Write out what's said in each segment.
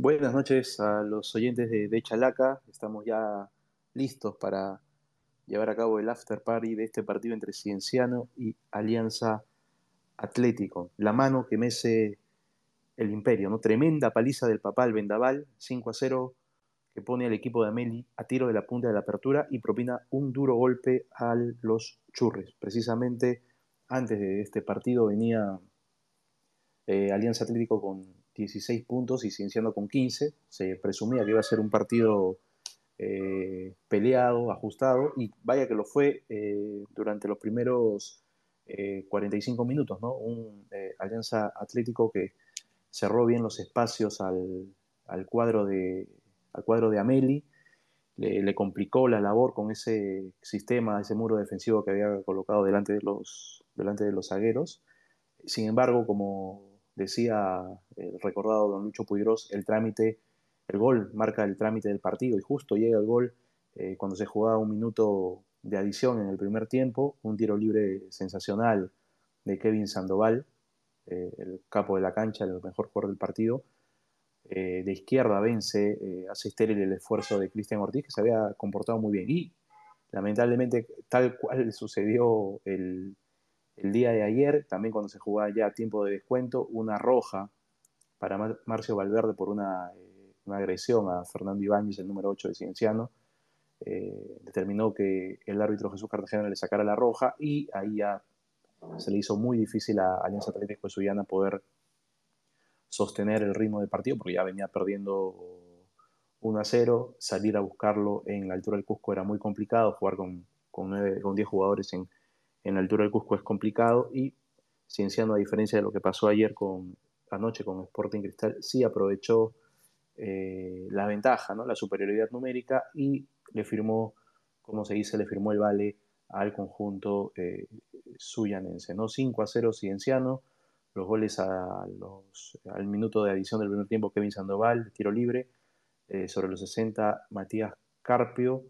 Buenas noches a los oyentes de, Chalaca. Estamos ya listos para llevar a cabo el after party de este partido entre Cienciano y Alianza Atlético. La mano que mece el imperio, ¿no? Tremenda paliza del papá al Vendaval, 5 a 0, que pone al equipo de Ameli a tiro de la punta de la apertura y propina un duro golpe a los churres. Precisamente antes de este partido venía eh, Alianza Atlético con 16 puntos y Cienciano con 15. Se presumía que iba a ser un partido eh, peleado, ajustado, y vaya que lo fue eh, durante los primeros 45 minutos, ¿no? Un Alianza Atlético que cerró bien los espacios al, cuadro, de, al cuadro de Ameli, le, le, complicó la labor con ese sistema, ese muro defensivo que había colocado delante de los, delante de los zagueros. Sin embargo, como decía el recordado don Lucho Puigros, el trámite, el gol marca el trámite del partido y justo llega el gol eh, cuando se jugaba un minuto de adición en el primer tiempo, un tiro libre sensacional de Kevin Sandoval, eh, el capo de la cancha, el mejor jugador del partido. Eh, de izquierda vence, hace estéril el esfuerzo de Cristian Ortiz, que se había comportado muy bien. Y lamentablemente, tal cual sucedió el, el día de ayer, también cuando se jugaba ya a tiempo de descuento, una roja para Marcio Valverde por una, eh, agresión a Fernando Ibáñez, el número 8 de Cienciano. Eh, determinó que el árbitro Jesús Cartagena le sacara la roja y ahí ya se le hizo muy difícil a Alianza Atlético de poder sostener el ritmo del partido porque ya venía perdiendo 1 a 0. Salir a buscarlo en la altura del Cusco era muy complicado, jugar con, con, con 10 jugadores en, en la altura del Cusco es complicado y Cienciano, a diferencia de lo que pasó ayer con anoche con Sporting Cristal, sí aprovechó eh, la ventaja, ¿no? la superioridad numérica y le firmó, como se dice, le firmó el vale al conjunto eh, suyanense. ¿no? 5 a 0 Cienciano, los goles a los, al minuto de adición del primer tiempo, Kevin Sandoval, tiro libre, eh, sobre los 60 Matías Carpio,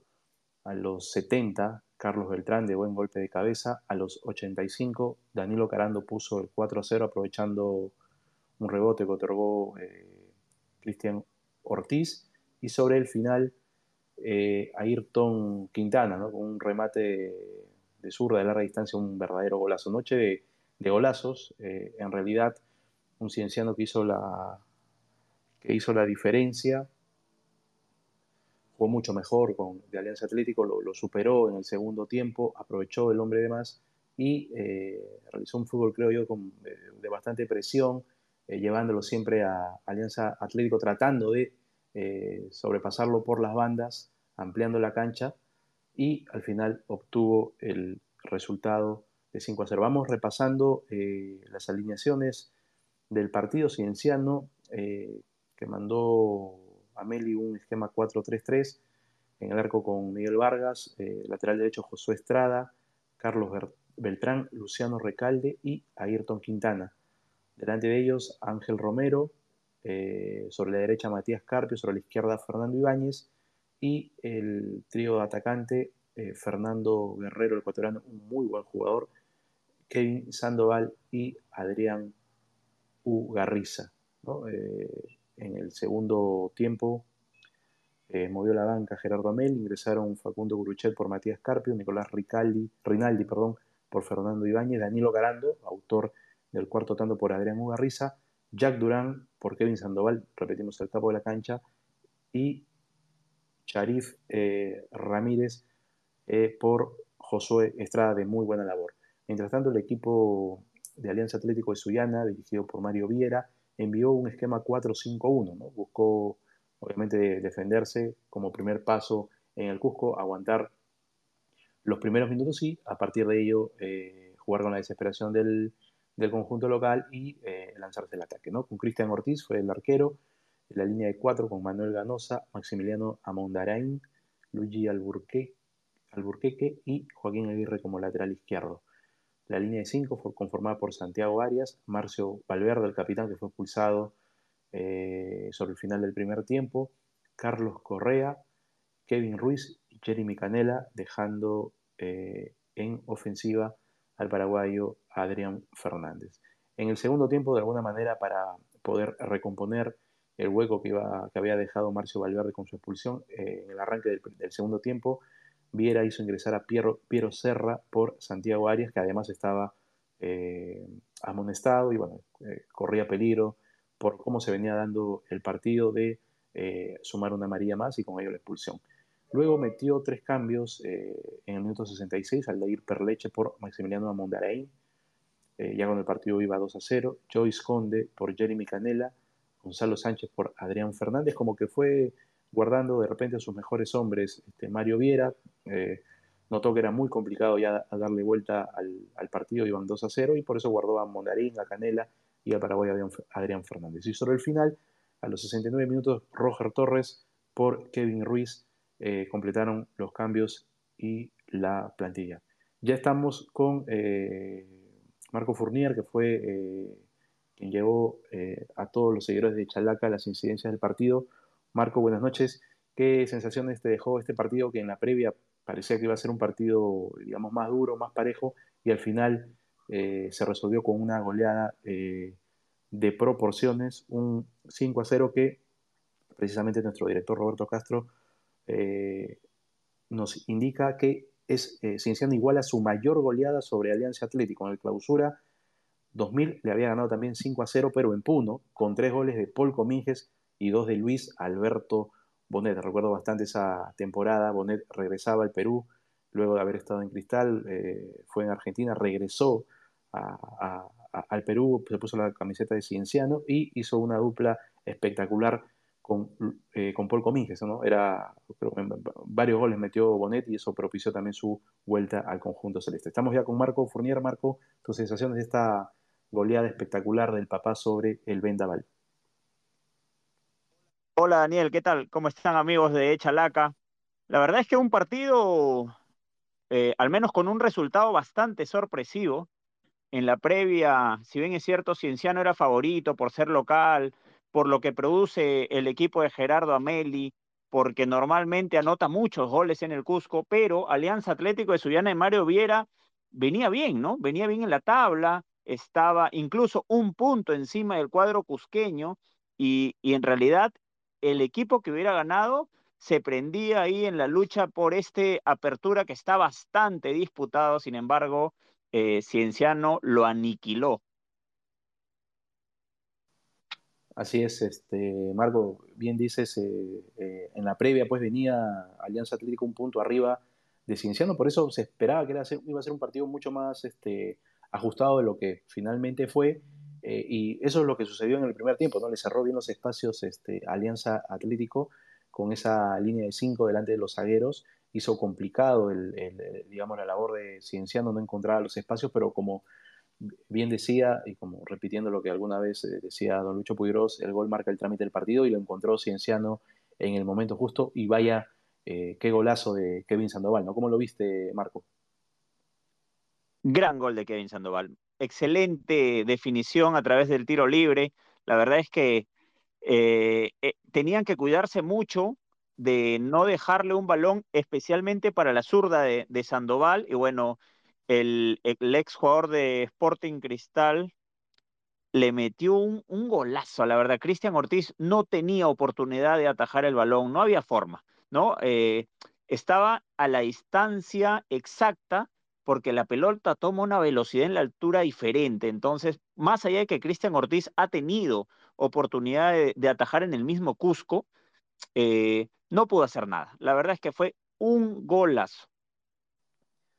a los 70 Carlos Beltrán de buen golpe de cabeza. A los 85, Danilo Carando puso el 4-0 aprovechando un rebote que otorgó eh, Cristian Ortiz. Y sobre el final, eh, Ayrton Quintana, con un remate de, zurda de larga distancia, un verdadero golazo. Noche de, golazos, eh, en realidad un cienciano que hizo la, que hizo la diferencia jugó mucho mejor con, de Alianza Atlético, lo, superó en el segundo tiempo, aprovechó el hombre de más y eh, realizó un fútbol, creo yo, con, de, bastante presión, eh, llevándolo siempre a Alianza Atlético, tratando de eh, sobrepasarlo por las bandas, ampliando la cancha y al final obtuvo el resultado de 5 a 0. Vamos repasando las alineaciones del partido cienciano que mandó Ameli un esquema 4-3-3, en el arco con Miguel Vargas, eh, lateral derecho Josué Estrada, Carlos Beltrán, Luciano Recalde y Ayrton Quintana. Delante de ellos Ángel Romero, eh, sobre la derecha Matías Carpio, sobre la izquierda Fernando Ibáñez y el trío de atacante eh, Fernando Guerrero, el ecuatoriano, un muy buen jugador, Kevin Sandoval y Adrián Ugarriza. En el segundo tiempo eh, movió la banca Gerardo Amel, ingresaron Facundo Guruchet por Matías Carpio, Nicolás Ricaldi, Rinaldi perdón, por Fernando Ibáñez, Danilo Garando, autor del cuarto tanto por Adrián Ugarriza, Jack Durán por Kevin Sandoval, repetimos el capo de la cancha, y Sharif eh, Ramírez eh, por Josué Estrada de muy buena labor. Mientras tanto, el equipo de Alianza Atlético de Suyana, dirigido por Mario Viera, envió un esquema 4-5-1, ¿no? buscó obviamente defenderse como primer paso en el Cusco, aguantar los primeros minutos y a partir de ello eh, jugar con la desesperación del, conjunto local y eh, lanzarse el ataque. ¿no? Con Cristian Ortiz fue el arquero, en la línea de cuatro con Manuel Ganosa, Maximiliano Amondarain, Luigi Alburqueque, Alburqueque y Joaquín Aguirre como lateral izquierdo. La línea de 5 fue conformada por Santiago Arias, Marcio Valverde, el capitán que fue expulsado eh, sobre el final del primer tiempo, Carlos Correa, Kevin Ruiz y Jeremy Canela, dejando eh, en ofensiva al paraguayo Adrián Fernández. En el segundo tiempo, de alguna manera, para poder recomponer el hueco que, iba, que había dejado Marcio Valverde con su expulsión eh, en el arranque del, segundo tiempo. Viera hizo ingresar a Piero, Piero Serra por Santiago Arias, que además estaba eh, amonestado y bueno, eh, corría peligro por cómo se venía dando el partido de sumar una María más y con ello la expulsión. Luego metió tres cambios en el minuto 66 al de ir Perleche por Maximiliano Amondarain, ya cuando el partido iba 2 a 0, Joyce Conde por Jeremy Canela, Gonzalo Sánchez por Adrián Fernández, como que fue guardando de repente a sus mejores hombres. Este, Mario Viera eh, notó que era muy complicado ya darle vuelta al, partido, iban 2 a 0, y por eso guardó a Mondarín, a Canela y al Paraguay a Adrián Fernández. Y sobre el final, a los 69 minutos, Roger Torres por Kevin Ruiz eh, completaron los cambios y la plantilla. Ya estamos con eh, Marco Fournier, que fue quien llevó a todos los seguidores de Chalaca las incidencias del partido. Marco, buenas noches. ¿Qué sensaciones te dejó este partido que en la previa parecía que iba a ser un partido, digamos, más duro, más parejo, y al final eh, se resolvió con una goleada eh, de proporciones, un 5 a 0 que precisamente nuestro director Roberto Castro nos indica que es Cienciano igual a su mayor goleada sobre Alianza Atlético en el clausura 2000 le había ganado también 5 a 0, pero en Puno, con tres goles de Paul Cominges y dos de Luis Alberto Bonet. Recuerdo bastante esa temporada. Bonet regresaba al Perú, luego de haber estado en Cristal, eh, fue en Argentina, regresó al Perú, se puso la camiseta de Cienciano y hizo una dupla espectacular con, eh, con Paul Cominges. ¿no? Era, varios goles metió Bonet y eso propició también su vuelta al conjunto celeste. Estamos ya con Marco Fournier. Marco, tus sensaciones de esta goleada espectacular del papá sobre el Vendaval. Hola Daniel, ¿qué tal? ¿Cómo están amigos de Chalaca? La verdad es que un partido, eh, al menos con un resultado bastante sorpresivo. En la previa, si bien es cierto, Cienciano era favorito por ser local, por lo que produce el equipo de Gerardo Ameli, porque normalmente anota muchos goles en el Cusco, pero Alianza Atlético de Sullana y Mario Viera venía bien, ¿no? Venía bien en la tabla, estaba incluso un punto encima del cuadro cusqueño y, en realidad el equipo que hubiera ganado se prendía ahí en la lucha por este apertura que está bastante disputado, sin embargo, eh, Cienciano lo aniquiló. Así es, este, Marco, bien dices, eh, eh, en la previa pues venía Alianza Atlético un punto arriba de Cienciano, por eso se esperaba que iba a ser un partido mucho más este, ajustado de lo que finalmente fue. Eh, y eso es lo que sucedió en el primer tiempo, ¿no? Le cerró bien los espacios este, Alianza Atlético con esa línea de cinco delante de los zagueros. Hizo complicado, el, digamos, la labor de Cienciano, no encontraba los espacios, pero como bien decía, y como repitiendo lo que alguna vez eh, decía don Lucho Puigros, el gol marca el trámite del partido y lo encontró Cienciano en el momento justo. Y vaya, eh, qué golazo de Kevin Sandoval, ¿no? ¿Cómo lo viste, Marco? Gran gol de Kevin Sandoval. Excelente definición a través del tiro libre. La verdad es que eh, eh, tenían que cuidarse mucho de no dejarle un balón especialmente para la zurda de, Sandoval. Y bueno, el, ex jugador de Sporting Cristal le metió un, golazo, la verdad. Cristian Ortiz no tenía oportunidad de atajar el balón, no había forma, ¿no? Eh, estaba a la distancia exacta porque la pelota toma una velocidad en la altura diferente. Entonces, más allá de que Cristian Ortiz ha tenido oportunidad de, atajar en el mismo Cusco, eh, no pudo hacer nada. La verdad es que fue un golazo.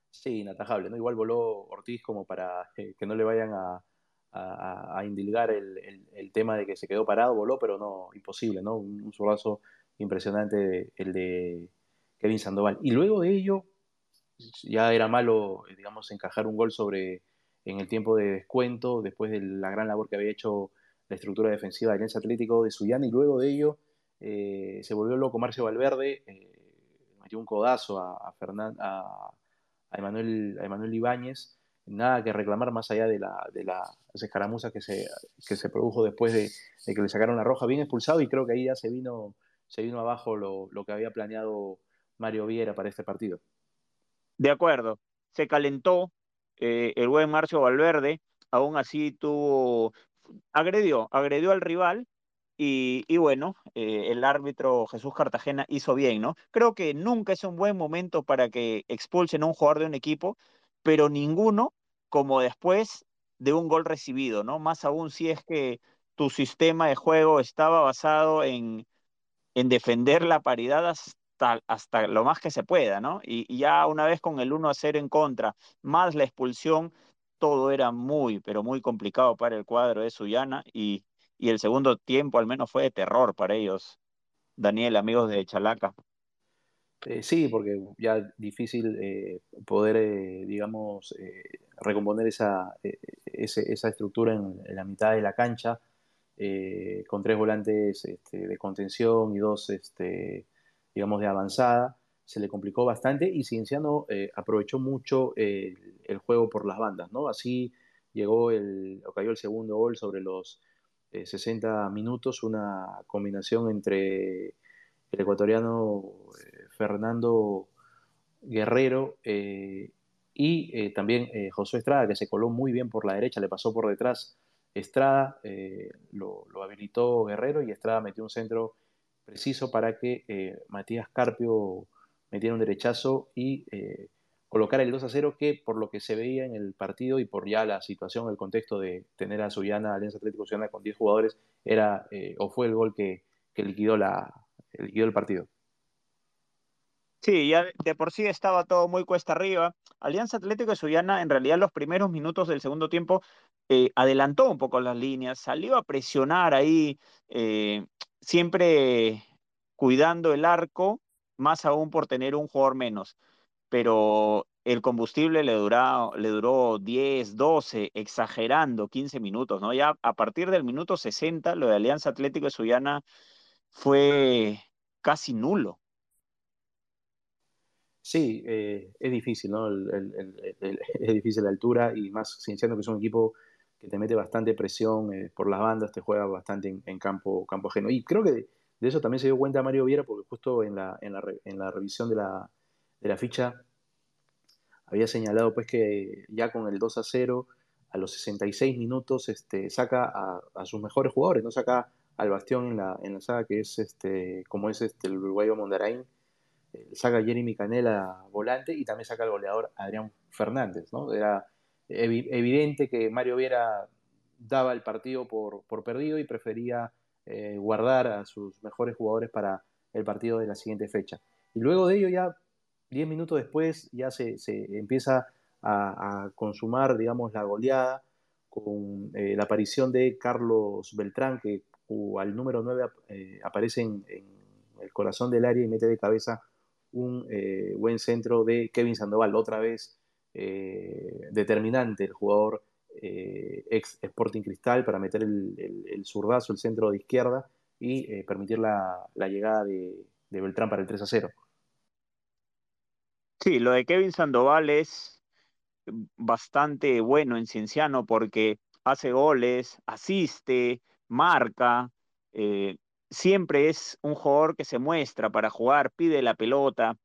Sí, inatajable, ¿no? Igual voló Ortiz como para que no le vayan a, a, indilgar el, tema de que se quedó parado, voló, pero no, imposible, ¿no? Un, un impresionante el de Kevin Sandoval. Y luego de ello, ya era malo, eh, digamos, encajar un gol sobre en el tiempo de descuento, después de la gran labor que había hecho la estructura defensiva del Alianza Atlético de Suyana, y luego de ello eh, se volvió loco Marcio Valverde, eh, metió un codazo a, a, a, a, Emanuel, Ibáñez, nada que reclamar más allá de, la, de las escaramuzas que se, que se produjo después de, que le sacaron la roja, bien expulsado, y creo que ahí ya se vino, se vino abajo lo, lo que había planeado Mario Viera para este partido. De acuerdo, se calentó eh, el buen Marcio Valverde, aún así tuvo, agredió, agredió al rival Y, bueno, eh, el árbitro Jesús Cartagena hizo bien, ¿no? Creo que nunca es un buen momento para que expulsen a un jugador de un equipo, pero ninguno como después de un gol recibido, ¿no? Más aún si es que tu sistema de juego estaba basado en, en defender la paridad hasta, lo más que se pueda, ¿no? Y, y, ya una vez con el 1 a 0 en contra, más la expulsión, todo era muy, pero muy complicado para el cuadro de Suyana y, y el segundo tiempo al menos fue de terror para ellos. Daniel, amigos de Chalaca. Eh, sí, porque ya difícil eh, poder, eh, digamos, recomponer esa, esa estructura en, la mitad de la cancha, con tres volantes este, de contención y dos, este, digamos, de avanzada. Se le complicó bastante y Cienciano aprovechó mucho el, el, juego por las bandas, ¿no? Así llegó el, o cayó el segundo gol sobre los 60 minutos, una combinación entre el ecuatoriano eh, Fernando Guerrero eh, y eh, también José Estrada, que se coló muy bien por la derecha, le pasó por detrás Estrada, lo, habilitó Guerrero y Estrada metió un centro preciso para que Matías Carpio metiera un derechazo y colocar el 2 a 0 que por lo que se veía en el partido y por ya la situación, el contexto de tener a Suyana, Alianza Atlético Suyana con 10 jugadores, era eh, o fue el gol que, que liquidó, la, liquidó el partido. Sí, ya de por sí estaba todo muy cuesta arriba. Alianza Atlético de Suyana, en realidad, los primeros minutos del segundo tiempo eh, adelantó un poco las líneas, salió a presionar ahí, eh, siempre cuidando el arco, más aún por tener un jugador menos pero el combustible le, le duró 10, 12, exagerando 15 minutos, ¿no? Ya a partir del minuto 60, lo de Alianza Atlético de Sullana fue casi nulo. Sí, eh, es difícil, ¿no? es difícil la altura y más siendo que es un equipo que te mete bastante presión eh, por las bandas, te juega bastante en, campo, campo ajeno. Y creo que de, eso también se dio cuenta Mario Viera, porque justo en la, en la, en la revisión de la, de la ficha había señalado pues que ya con el 2 a 0 a los 66 minutos este, saca a, sus mejores jugadores, no saca al Bastión en la, en la saga que es este, como es este, el uruguayo Mondarain, eh, saca a Jeremy Canela volante y también saca al goleador Adrián Fernández. ¿no? Era evidente que Mario Viera daba el partido por, por perdido y prefería eh, guardar a sus mejores jugadores para el partido de la siguiente fecha. Y luego de ello ya Diez minutos después ya se, empieza a, consumar, digamos, la goleada con eh, la aparición de Carlos Beltrán, que al número 9 eh, aparece en, el corazón del área y mete de cabeza un buen centro de Kevin Sandoval, otra vez determinante el jugador ex Sporting Cristal para meter el, zurdazo, el centro de izquierda y permitir la, llegada de, de Beltrán para el 3 a 0. Sí, lo de Kevin Sandoval es bastante bueno en Cienciano porque hace goles, asiste, marca, eh, siempre es un jugador que se muestra para jugar, pide la pelota.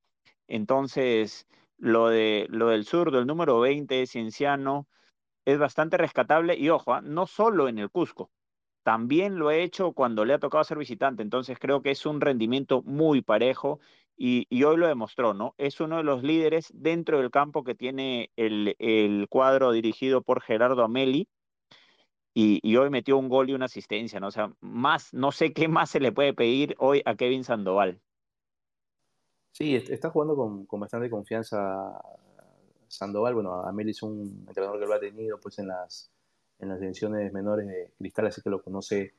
Entonces, lo, de, lo del zurdo, el número 20 de Cienciano, es bastante rescatable y ojo, ¿ah? no solo en el Cusco, también lo he hecho cuando le ha tocado ser visitante, entonces creo que es un rendimiento muy parejo y, hoy lo demostró, ¿no? Es uno de los líderes dentro del campo que tiene el, cuadro dirigido por Gerardo Ameli. Y, hoy metió un gol y una asistencia, ¿no? O sea, más, no sé qué más se le puede pedir hoy a Kevin Sandoval. Sí, está jugando con, bastante confianza Sandoval. Bueno, Ameli es un entrenador que lo ha tenido pues en las, en las divisiones menores de Cristal, así que lo conoce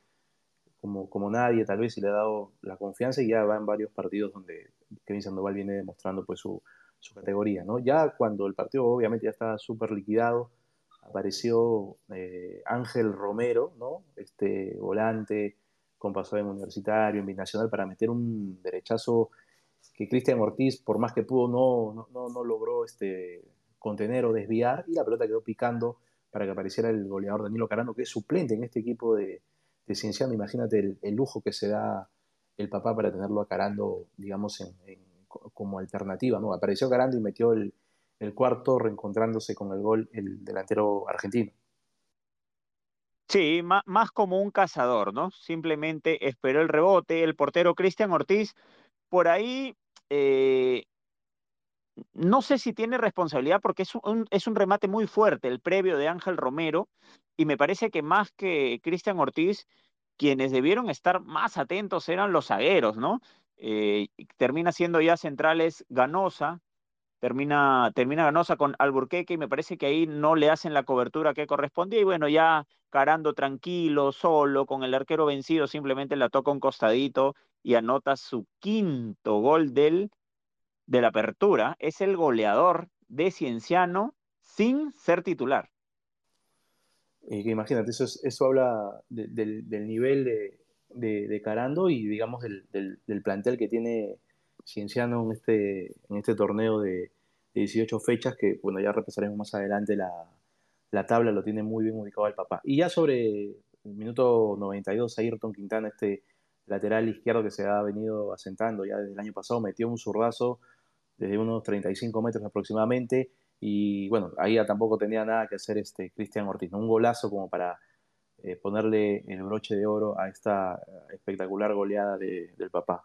como, como nadie, tal vez, y le ha dado la confianza y ya va en varios partidos donde Kevin Sandoval viene demostrando pues su, su categoría, ¿no? Ya cuando el partido obviamente ya estaba súper liquidado, apareció eh, Ángel Romero, ¿no? Este volante con paso en universitario, en binacional, para meter un derechazo que Cristian Ortiz, por más que pudo, no, no, no, logró este, contener o desviar, y la pelota quedó picando para que apareciera el goleador Danilo Carano, que es suplente en este equipo de, de Cienciano. Imagínate el, lujo que se da el papá para tenerlo a Carando, digamos, como alternativa, ¿no? Apareció Carando y metió el, cuarto reencontrándose con el gol el delantero argentino. Sí, más, como un cazador, ¿no? Simplemente esperó el rebote. El portero Cristian Ortiz, por ahí, eh, no sé si tiene responsabilidad porque es un, remate muy fuerte, el previo de Ángel Romero, y me parece que más que Cristian Ortiz, quienes debieron estar más atentos eran los zagueros, ¿no? Eh, termina siendo ya centrales Ganosa, termina, termina Ganosa con Alburqueque y me parece que ahí no le hacen la cobertura que correspondía y bueno, ya carando tranquilo, solo, con el arquero vencido, simplemente la toca un costadito y anota su quinto gol del, de la apertura. Es el goleador de Cienciano sin ser titular. imagínate, eso, eso habla del, nivel de, de, Carando y digamos del, del, plantel que tiene Cienciano en este, en este torneo de, 18 fechas, que bueno, ya repasaremos más adelante la, la, tabla, lo tiene muy bien ubicado el papá. Y ya sobre el minuto 92, Ayrton Quintana, este lateral izquierdo que se ha venido asentando ya desde el año pasado, metió un zurdazo desde unos 35 metros aproximadamente, y bueno, ahí ya tampoco tenía nada que hacer este Cristian Ortiz, un golazo como para eh, ponerle el broche de oro a esta espectacular goleada del papá.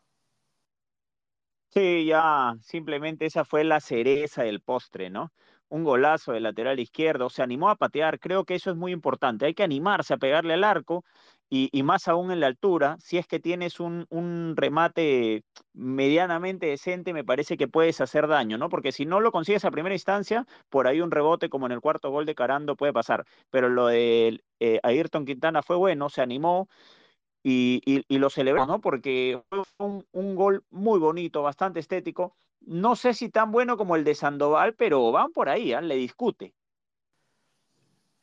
Sí, ya simplemente esa fue la cereza del postre, ¿no? Un golazo de lateral izquierdo, se animó a patear, creo que eso es muy importante, hay que animarse a pegarle al arco y, más aún en la altura, si es que tienes un, un, remate medianamente decente, me parece que puedes hacer daño, ¿no? Porque si no lo consigues a primera instancia, por ahí un rebote como en el cuarto gol de Carando puede pasar, pero lo de eh, Ayrton Quintana fue bueno, se animó, y, lo celebró, ¿no? Porque fue un, gol muy bonito, bastante estético. No sé si tan bueno como el de Sandoval, pero van por ahí, ¿eh? le discute.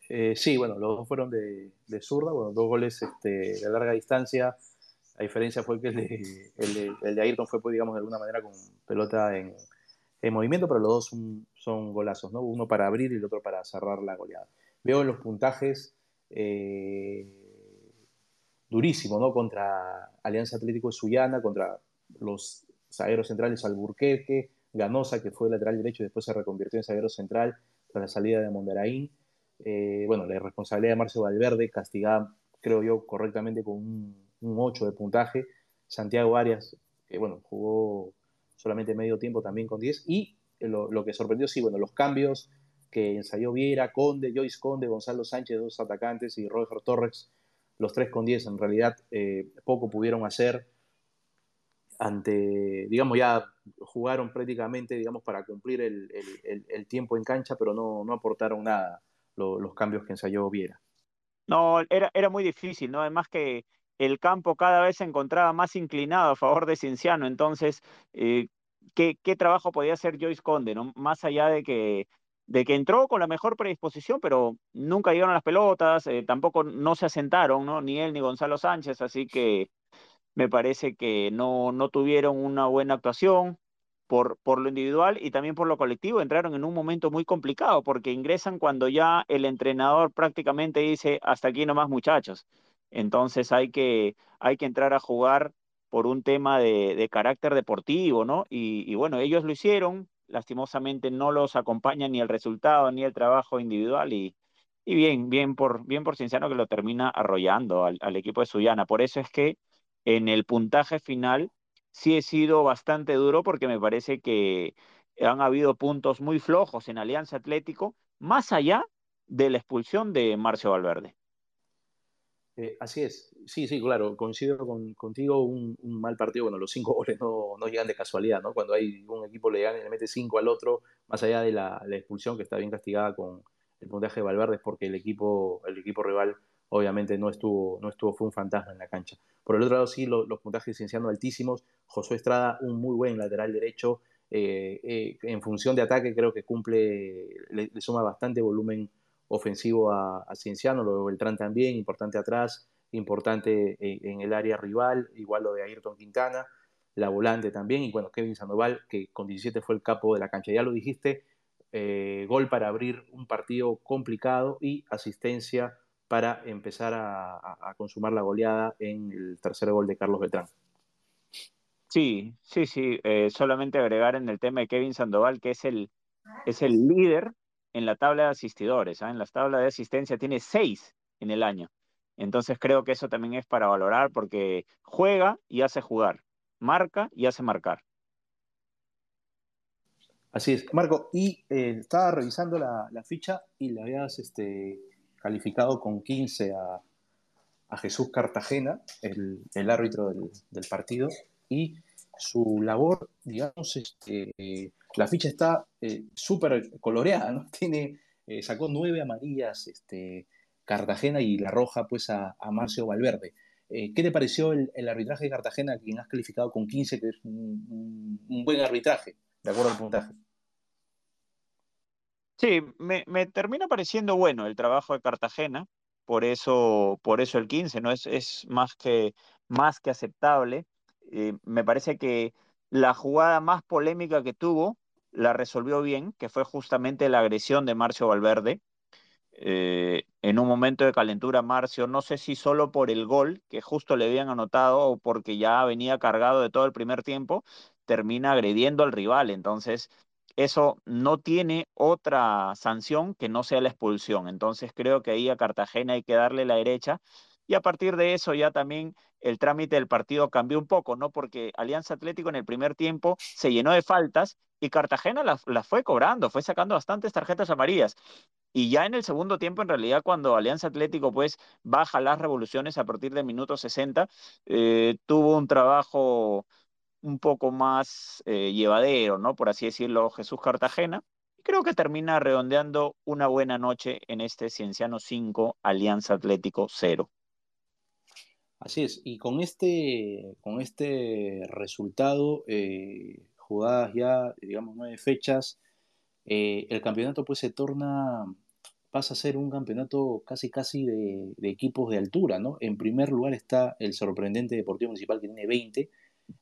Eh, sí, bueno, los dos fueron de, zurda, bueno, dos goles este, de larga distancia. La diferencia fue que el de, de, Ayrton fue, pues, digamos, de alguna manera con pelota en, movimiento, pero los dos son, son, golazos, ¿no? Uno para abrir y el otro para cerrar la goleada. Veo en los puntajes eh, durísimo, ¿no? Contra Alianza Atlético de Sullana, contra los zagueros centrales Alburquerque, Ganosa, que fue lateral derecho y después se reconvirtió en zaguero central tras la salida de Mondaraín. Eh, bueno, la responsabilidad de Marcio Valverde, castigada, creo yo, correctamente con un, 8 de puntaje. Santiago Arias, que bueno, jugó solamente medio tiempo también con 10. Y lo, lo, que sorprendió, sí, bueno, los cambios que ensayó Viera, Conde, Joyce Conde, Gonzalo Sánchez, dos atacantes, y Roger Torres, los 3 con 10 en realidad eh, poco pudieron hacer ante, digamos, ya jugaron prácticamente, digamos, para cumplir el, tiempo en cancha, pero no, no aportaron nada los cambios que ensayó Viera. No, era, era muy difícil, ¿no? Además que el campo cada vez se encontraba más inclinado a favor de Cienciano, entonces, eh, ¿qué, ¿qué, trabajo podía hacer Joyce Conde, ¿no? Más allá de que de que entró con la mejor predisposición, pero nunca llegaron las pelotas, eh, tampoco no se asentaron, ¿no? Ni él ni Gonzalo Sánchez, así que me parece que no, no tuvieron una buena actuación por, por lo individual y también por lo colectivo. Entraron en un momento muy complicado porque ingresan cuando ya el entrenador prácticamente dice, hasta aquí nomás muchachos. Entonces hay que, hay que entrar a jugar por un tema de, carácter deportivo, ¿no? y bueno, ellos lo hicieron, lastimosamente no los acompaña ni el resultado ni el trabajo individual y, y bien, bien por, bien por Cienciano que lo termina arrollando al, equipo de Suyana. Por eso es que en el puntaje final sí he sido bastante duro porque me parece que han habido puntos muy flojos en Alianza Atlético, más allá de la expulsión de Marcio Valverde. Eh, así es, sí, sí, claro, coincido contigo, un, mal partido, bueno, los cinco goles no, no, llegan de casualidad, ¿no? Cuando hay un equipo le, gana y le mete cinco al otro, más allá de la, expulsión que está bien castigada con el puntaje de Valverde, es porque el equipo, el equipo rival obviamente no estuvo, no estuvo, fue un fantasma en la cancha. Por el otro lado, sí, los puntajes siendo altísimos, Josué Estrada, un muy buen lateral derecho, eh, eh, en función de ataque creo que cumple, le, le suma bastante volumen ofensivo a, Cienciano, lo de Beltrán también, importante atrás, importante en, el área rival, igual lo de Ayrton Quintana, la volante también, y bueno, Kevin Sandoval, que con 17 fue el capo de la cancha. Ya lo dijiste, eh, gol para abrir un partido complicado y asistencia para empezar a, consumar la goleada en el tercer gol de Carlos Beltrán. Sí, sí, sí, eh, solamente agregar en el tema de Kevin Sandoval, que es el, es el líder en la tabla de asistidores, ¿ah? en la tabla de asistencia tiene seis en el año. Entonces creo que eso también es para valorar porque juega y hace jugar, marca y hace marcar. Así es. Marco, y eh, estaba revisando la, ficha y le habías este, calificado con 15 a, Jesús Cartagena, el, árbitro del, partido, y su labor, digamos, este, la ficha está eh, súper coloreada, ¿no? Tiene, eh, sacó nueve amarillas este, Cartagena y la roja pues a, Marcio Valverde. ¿Qué te pareció el, arbitraje de Cartagena, quien has calificado con 15, que es un buen arbitraje? de acuerdo al puntaje. Sí, me, termina pareciendo bueno el trabajo de Cartagena, por eso, por eso el 15, ¿no? Es, es más, que, más que aceptable. Eh, me parece que la jugada más polémica que tuvo la resolvió bien, que fue justamente la agresión de Marcio Valverde. Eh, en un momento de calentura, Marcio, no sé si solo por el gol que justo le habían anotado o porque ya venía cargado de todo el primer tiempo, termina agrediendo al rival. Entonces, eso no tiene otra sanción que no sea la expulsión. Entonces, creo que ahí a Cartagena hay que darle la derecha. Y a partir de eso ya también el trámite del partido cambió un poco, ¿no? Porque Alianza Atlético en el primer tiempo se llenó de faltas y Cartagena las la fue cobrando, fue sacando bastantes tarjetas amarillas. Y ya en el segundo tiempo, en realidad, cuando Alianza Atlético pues baja las revoluciones a partir del minuto 60, eh, tuvo un trabajo un poco más eh, llevadero, ¿no? Por así decirlo, Jesús Cartagena. Y creo que termina redondeando una buena noche en este Cienciano 5, Alianza Atlético 0. Así es, y con este, con este resultado, eh, jugadas ya, digamos, nueve fechas, eh, el campeonato pues se torna, pasa a ser un campeonato casi casi de, de, equipos de altura, ¿no? En primer lugar está el sorprendente Deportivo Municipal que tiene 20,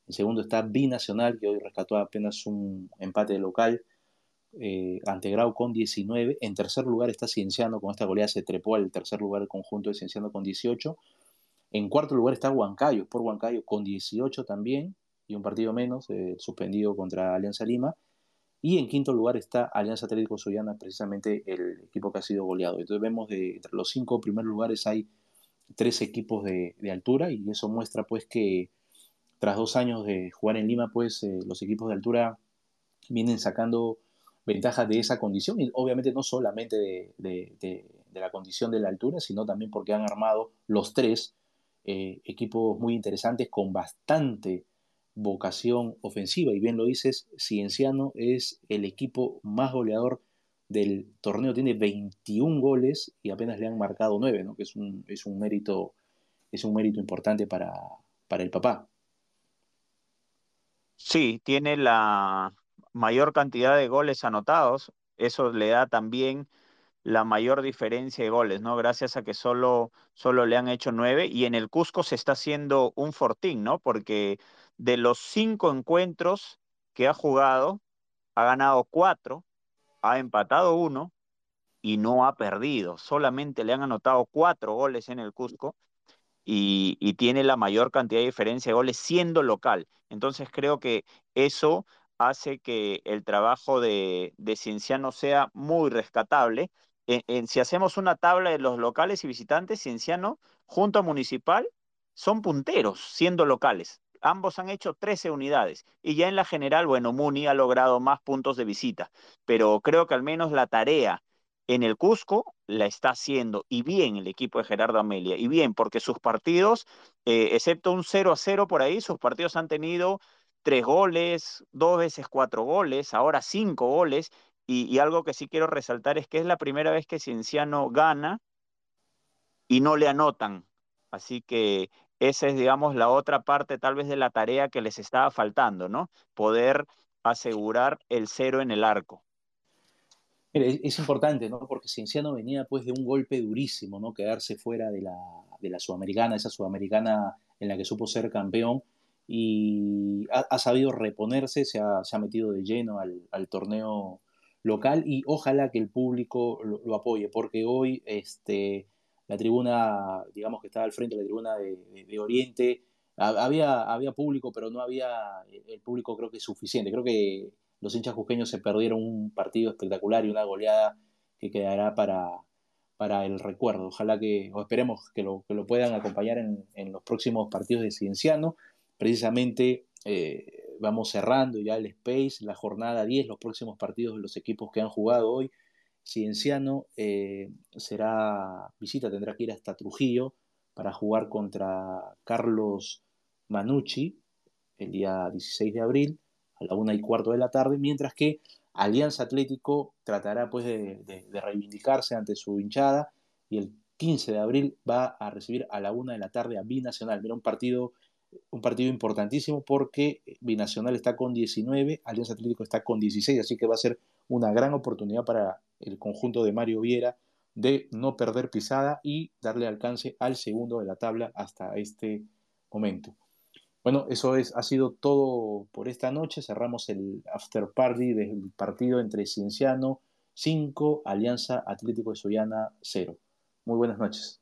en segundo está Binacional, que hoy rescató apenas un empate local eh, ante Grau con 19. En tercer lugar está Cienciano, con esta goleada se trepó al tercer lugar el conjunto de Cienciano con 18. En cuarto lugar está Huancayo, por Huancayo con 18 también, y un partido menos, eh, suspendido contra Alianza Lima. Y en quinto lugar está Alianza Atlético Suyana, precisamente el equipo que ha sido goleado. Entonces vemos de entre los cinco primeros lugares hay tres equipos de, de altura y eso muestra pues que tras dos años de jugar en Lima, pues eh, los equipos de altura vienen sacando ventajas de esa condición y obviamente no solamente de, la condición de la altura, sino también porque han armado los tres eh, equipos muy interesantes con bastante vocación ofensiva. Y bien lo dices, Cienciano es el equipo más goleador del torneo, tiene 21 goles y apenas le han marcado 9, ¿no? que es un, mérito, es un mérito importante para el papá. Sí, tiene la mayor cantidad de goles anotados. Eso le da también la mayor diferencia de goles, ¿no? Gracias a que solo, solo le han hecho nueve. Y en el Cusco se está haciendo un fortín, ¿no? Porque de los cinco encuentros que ha jugado, ha ganado cuatro, ha empatado uno y no ha perdido. Solamente le han anotado cuatro goles en el Cusco y, tiene la mayor cantidad de diferencia de goles siendo local. Entonces creo que eso hace que el trabajo de, Cienciano sea muy rescatable. En, si hacemos una tabla de los locales y visitantes, Cienciano junto a Municipal son punteros siendo locales. Ambos han hecho 13 unidades y ya en la general, bueno, Muni ha logrado más puntos de visita, pero creo que al menos la tarea en el Cusco la está haciendo y bien el equipo de Gerardo Amelia, y bien porque sus partidos, eh, excepto un 0 a 0 por ahí, sus partidos han tenido tres goles, dos veces cuatro goles, ahora cinco goles, y, algo que sí quiero resaltar es que es la primera vez que Cienciano gana y no le anotan. Así que esa es, digamos, la otra parte tal vez de la tarea que les estaba faltando, ¿no? Poder asegurar el cero en el arco es, importante, ¿no? Porque Cienciano venía pues de un golpe durísimo, ¿no? Quedarse fuera de la, de la Sudamericana, esa Sudamericana en la que supo ser campeón y ha, sabido reponerse, se ha, metido de lleno al, torneo local y ojalá que el público lo, apoye, porque hoy este, la tribuna, digamos que estaba al frente de la tribuna de, Oriente, había, había público, pero no había el público creo que suficiente. Creo que los hinchas cusqueños se perdieron un partido espectacular y una goleada que quedará para, para el recuerdo. Ojalá que, o esperemos que lo, que lo puedan acompañar en, en, los próximos partidos de Cienciano. Precisamente eh, vamos cerrando ya el Space, la jornada 10, los próximos partidos de los equipos que han jugado hoy. Cienciano eh, será visita, tendrá que ir hasta Trujillo para jugar contra Carlos Manucci el día 16 de abril a la una y cuarto de la tarde, mientras que Alianza Atlético tratará pues de, de, reivindicarse ante su hinchada y el 15 de abril va a recibir a la una de la tarde a Binacional. Mira, un partido, un partido importantísimo porque Binacional está con 19, Alianza Atlético está con 16, así que va a ser una gran oportunidad para el conjunto de Mario Viera de no perder pisada y darle alcance al segundo de la tabla hasta este momento. Bueno, eso es, ha sido todo por esta noche. Cerramos el after party del partido entre Cienciano 5, Alianza Atlético de Soyana 0. Muy buenas noches.